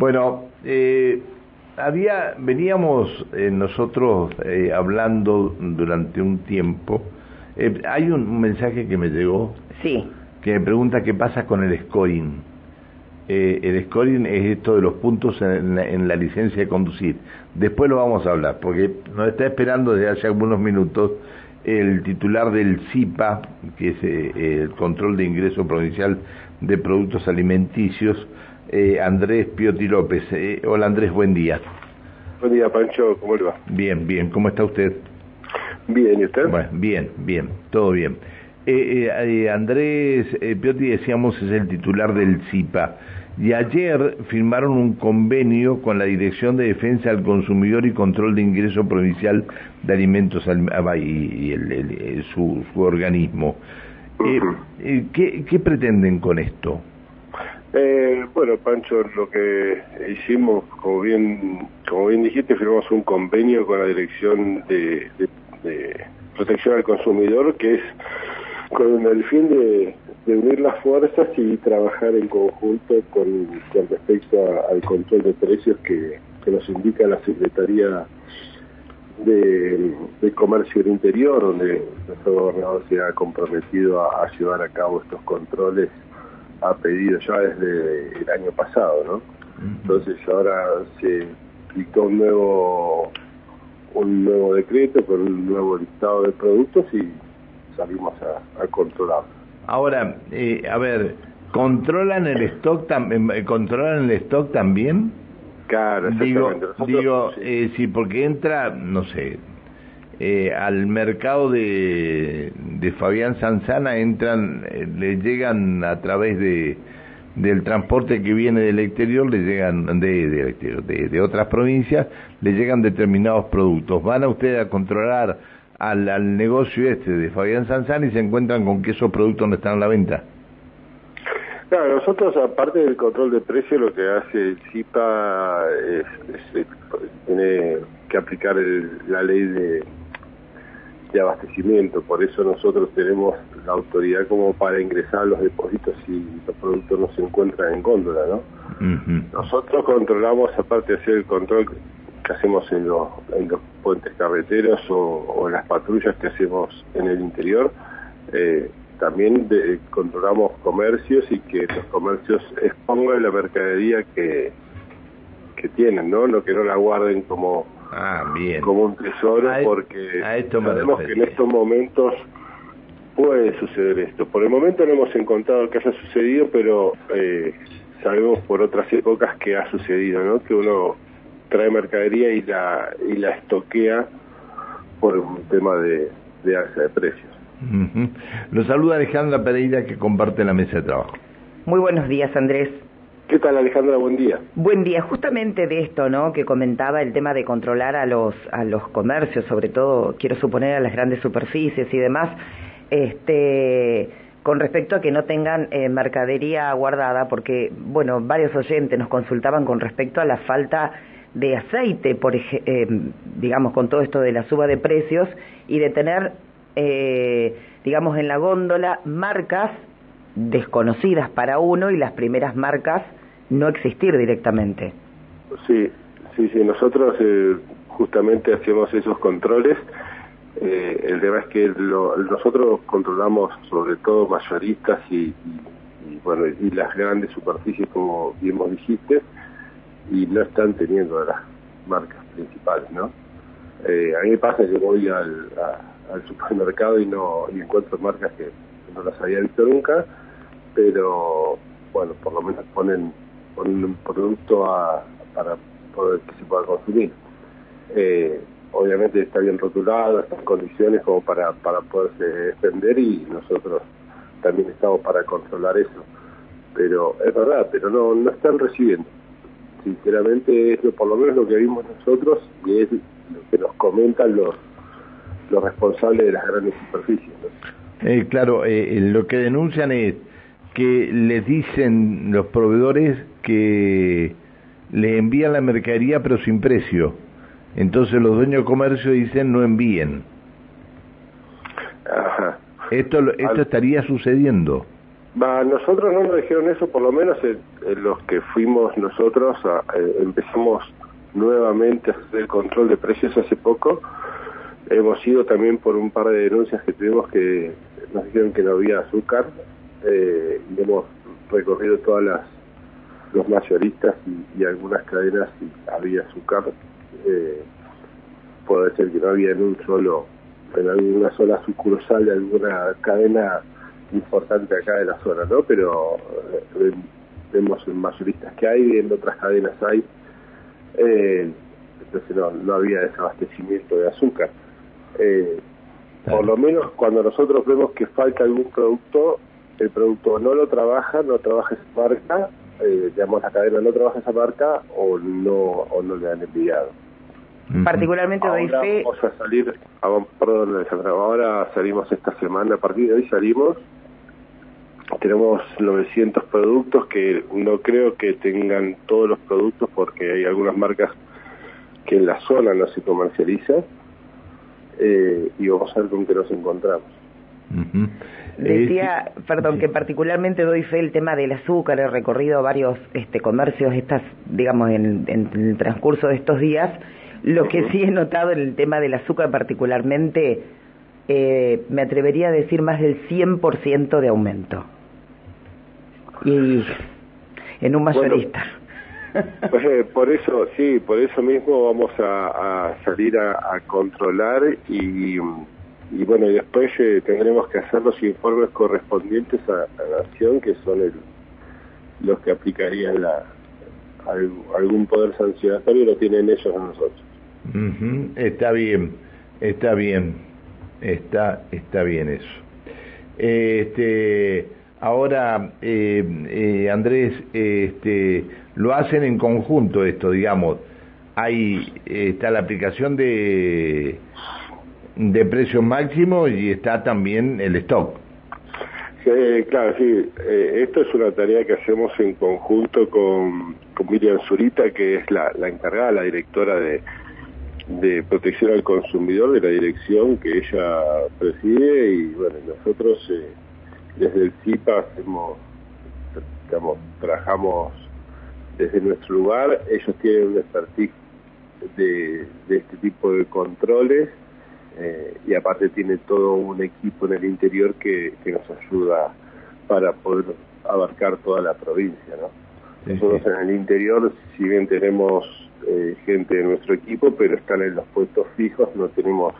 Bueno, eh, había, veníamos eh, nosotros eh, hablando durante un tiempo. Eh, hay un mensaje que me llegó Sí, que me pregunta qué pasa con el scoring. Eh, el scoring es esto de los puntos en la, en la licencia de conducir. Después lo vamos a hablar, porque nos está esperando desde hace algunos minutos el titular del CIPA, que es el Control de Ingreso Provincial de Productos Alimenticios, eh, Andrés Pioti López. Eh, hola Andrés, buen día. Buen día, Pancho, ¿cómo le va? Bien, bien, ¿cómo está usted? Bien, ¿y usted? Bueno, bien, bien, todo bien. Eh, eh, eh, Andrés Piotti, decíamos, es el titular del CIPA. Y ayer firmaron un convenio con la Dirección de Defensa del Consumidor y Control de Ingreso Provincial de Alimentos al- ah, y, el- el- su, su organismo. Eh, Ujú. eh, ¿qué, ¿Qué pretenden con esto? Eh, bueno, Pancho, lo que hicimos, como bien como bien dijiste, firmamos un convenio con la Dirección de, Protección al Consumidor, que es con el fin de, unir las fuerzas y trabajar en conjunto con, respecto a- al control de precios que, nos indica la Secretaría de, de Comercio del Interior, donde nuestro gobernador se ha comprometido a llevar a cabo estos controles ha pedido ya desde el año pasado, ¿no? Entonces ahora se dictó un nuevo un nuevo decreto con un nuevo listado de productos y salimos a, a controlar. Ahora, eh, a ver, ¿controlan el stock, tam- eh, controlan el stock también? Claro, Digo. Nosotros- digo sí. eh, sí, porque entra, no sé, eh, al mercado de, de Fabián Sanzana entran, eh, le llegan a través de del transporte que viene del exterior, le llegan de, de, otras provincias, le llegan determinados productos. Van a ustedes a controlar al, al negocio este de Fabián Sanzana y se encuentran con que esos productos no están a la venta. Claro, nosotros aparte del control de precio lo que hace el CIPA es- es- tiene que aplicar el- la ley de, de abastecimiento, por eso nosotros tenemos la autoridad como para ingresar los depósitos si los productos no se encuentran en góndola, ¿no? Nosotros controlamos, aparte de hacer el control que hacemos en los, en los puentes carreteros o, o en las patrullas que hacemos en el interior, eh, también de- controlamos comercios y que los comercios expongan la mercadería que, que tienen, ¿no? No que no la guarden como, Ah, bien. como un tesoro, A e- porque a esto me sabemos que en estos momentos puede suceder esto. Por el momento no hemos encontrado que haya sucedido, pero eh, sabemos por otras épocas que ha sucedido, ¿no? Que uno trae mercadería y la y la estoquea por un tema de, de alza de precios. Ujú. Lo saluda Alejandra Pereira que comparte la mesa de trabajo. muy buenos días Andrés. ¿Qué tal Alejandra? Buen día. Buen día, justamente de esto, ¿no? Que comentaba el tema de controlar a los a los comercios, sobre todo quiero suponer a las grandes superficies y demás, este con respecto a que no tengan eh, mercadería guardada, porque bueno, varios oyentes nos consultaban con respecto a la falta de aceite, por eh, digamos con todo esto de la suba de precios y de tener eh, digamos en la góndola marcas desconocidas para uno y las primeras marcas no existir directamente. Sí, sí, sí. Nosotros eh, justamente hacemos esos controles. Eh, el tema es que lo- nosotros controlamos sobre todo mayoristas y, y- bueno y las grandes superficies como bien vos dijiste y no están teniendo las marcas principales, ¿no? Eh, a mí me pasa que voy al, al supermercado y no y encuentro marcas que no las había visto nunca, pero bueno, por lo menos ponen, ponen un producto a- para poder que se pueda consumir. Eh, obviamente está bien rotulado, está en condiciones como para, para poderse defender y nosotros también estamos para controlar eso. Pero es verdad, pero no, no están recibiendo. Sinceramente es por lo menos lo que vimos nosotros y es lo que nos comentan los, los responsables de las grandes superficies. Eh, claro, eh, lo que denuncian es que les dicen los proveedores que le envían la mercadería pero sin precio. Entonces los dueños de comercio dicen no envíen. Ajá. Esto, esto Al- estaría sucediendo. Va, nosotros no nos dijeron eso, por lo menos en, los que fuimos nosotros, eh, empezamos nuevamente a hacer el control de precios hace poco. Hemos ido también por un par de denuncias que tuvimos que nos dijeron que no había azúcar eh, y hemos recorrido todas las los mayoristas y, algunas cadenas y había azúcar. Eh, puede ser que no había en un solo, en alguna sola sucursal de alguna cadena importante acá de la zona, ¿no? Pero eh, vemos en mayoristas que hay, en otras cadenas hay, eh, entonces no, no había desabastecimiento de azúcar. Eh, por lo menos cuando nosotros vemos que falta algún producto, el producto no lo trabaja, no trabaja esa marca, eh, digamos la cadena no trabaja esa marca o no o no le han enviado. Particularmente ahora Vamos a salir, perdón, ahora salimos esta semana, a partir de hoy salimos tenemos 900 productos que no creo que tengan todos los productos porque hay algunas marcas que en la zona no se comercializan eh, y vamos a ver con qué nos encontramos. Decía, perdón, que particularmente doy fe el tema del azúcar, he recorrido varios este, comercios estas, digamos, en, el transcurso de estos días. Lo que sí he notado en el tema del azúcar particularmente, eh, me atrevería a decir más del 100% de aumento. Y en un mayorista. pues eh, por eso, sí, por eso mismo vamos a, salir a, controlar y, y bueno, y después eh, tendremos que hacer los informes correspondientes a, la acción, que son el, los que aplicarían la, algún poder sancionatorio, lo tienen ellos a nosotros. Está bien, está bien, está, está bien eso. Este Ahora, eh, eh, Andrés, este, lo hacen en conjunto esto, digamos. Hay está la aplicación de de precios máximos y está también el stock. Sí, claro, sí. Eh, esto es una tarea que hacemos en conjunto con, con Miriam Zurita, que es la, la encargada, la directora de, de protección al consumidor de la dirección que ella preside y bueno, nosotros eh, desde el CIPA hacemos, trabajamos desde nuestro lugar, ellos tienen un expertise de, este tipo de controles eh, y aparte tiene todo un equipo en el interior que, nos ayuda para poder abarcar toda la provincia, ¿no? Nosotros en el interior, si bien tenemos eh, gente de nuestro equipo, pero están en los puestos fijos, no tenemos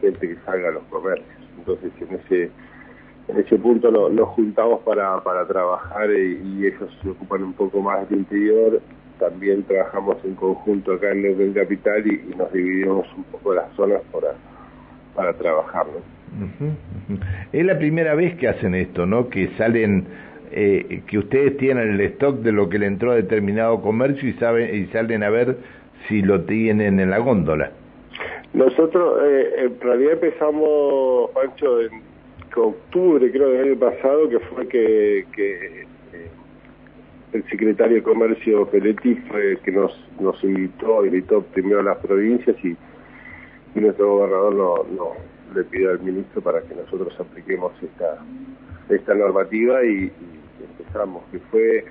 gente que salga a los comercios. Entonces, en ese en ese punto nos juntamos para, para trabajar y, ellos se ocupan un poco más del interior. También trabajamos en conjunto acá en el Capital y, nos dividimos un poco las zonas para, para trabajar. Es la primera vez que hacen esto, ¿no? Que salen, eh, que ustedes tienen el stock de lo que le entró a determinado comercio y, saben, y salen a ver si lo tienen en la góndola. Nosotros, eh, en realidad empezamos, Pancho, en octubre, creo, del año pasado, que fue que, eh, el secretario de Comercio Peletti fue que nos, nos invitó, invitó primero a las provincias y, nuestro gobernador no, no, le pidió al ministro para que nosotros apliquemos esta, esta normativa y empezamos, que fue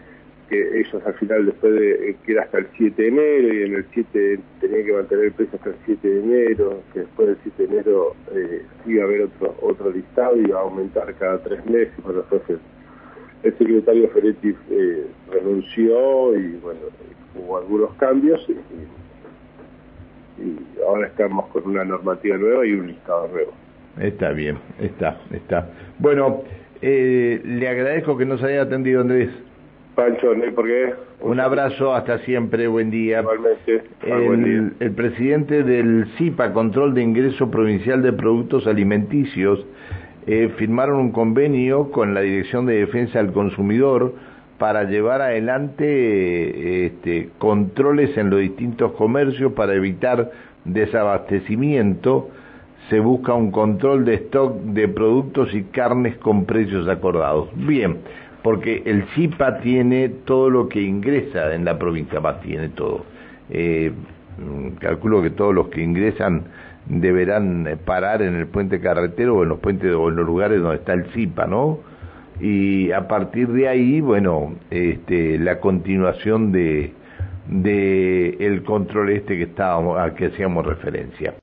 que ellos al final después de eh, que era hasta el 7 de enero y en el 7 tenían que mantener el precio hasta el 7 de enero, que después del 7 de enero eh, iba a haber otro otro listado y iba a aumentar cada tres meses, bueno, después el, secretario Ferretti eh, renunció y bueno, hubo algunos cambios y, ahora estamos con una normativa nueva y un listado nuevo. Está bien, está, está. Bueno, eh, le agradezco que nos haya atendido Andrés. Pancho, no por qué. Un abrazo, hasta siempre, buen día. Igualmente. El, buen día. el presidente del CIPA, Control de Ingreso Provincial de Productos Alimenticios, eh, firmaron un convenio con la Dirección de Defensa del Consumidor para llevar adelante este, controles en los distintos comercios para evitar desabastecimiento. Se busca un control de stock de productos y carnes con precios acordados. Bien porque el CIPA tiene todo lo que ingresa en la provincia, más tiene todo. Eh, calculo que todos los que ingresan deberán parar en el puente carretero o en los puentes o en los lugares donde está el CIPA, ¿no? Y a partir de ahí, bueno, este, la continuación de, de el control este que estábamos, al que hacíamos referencia.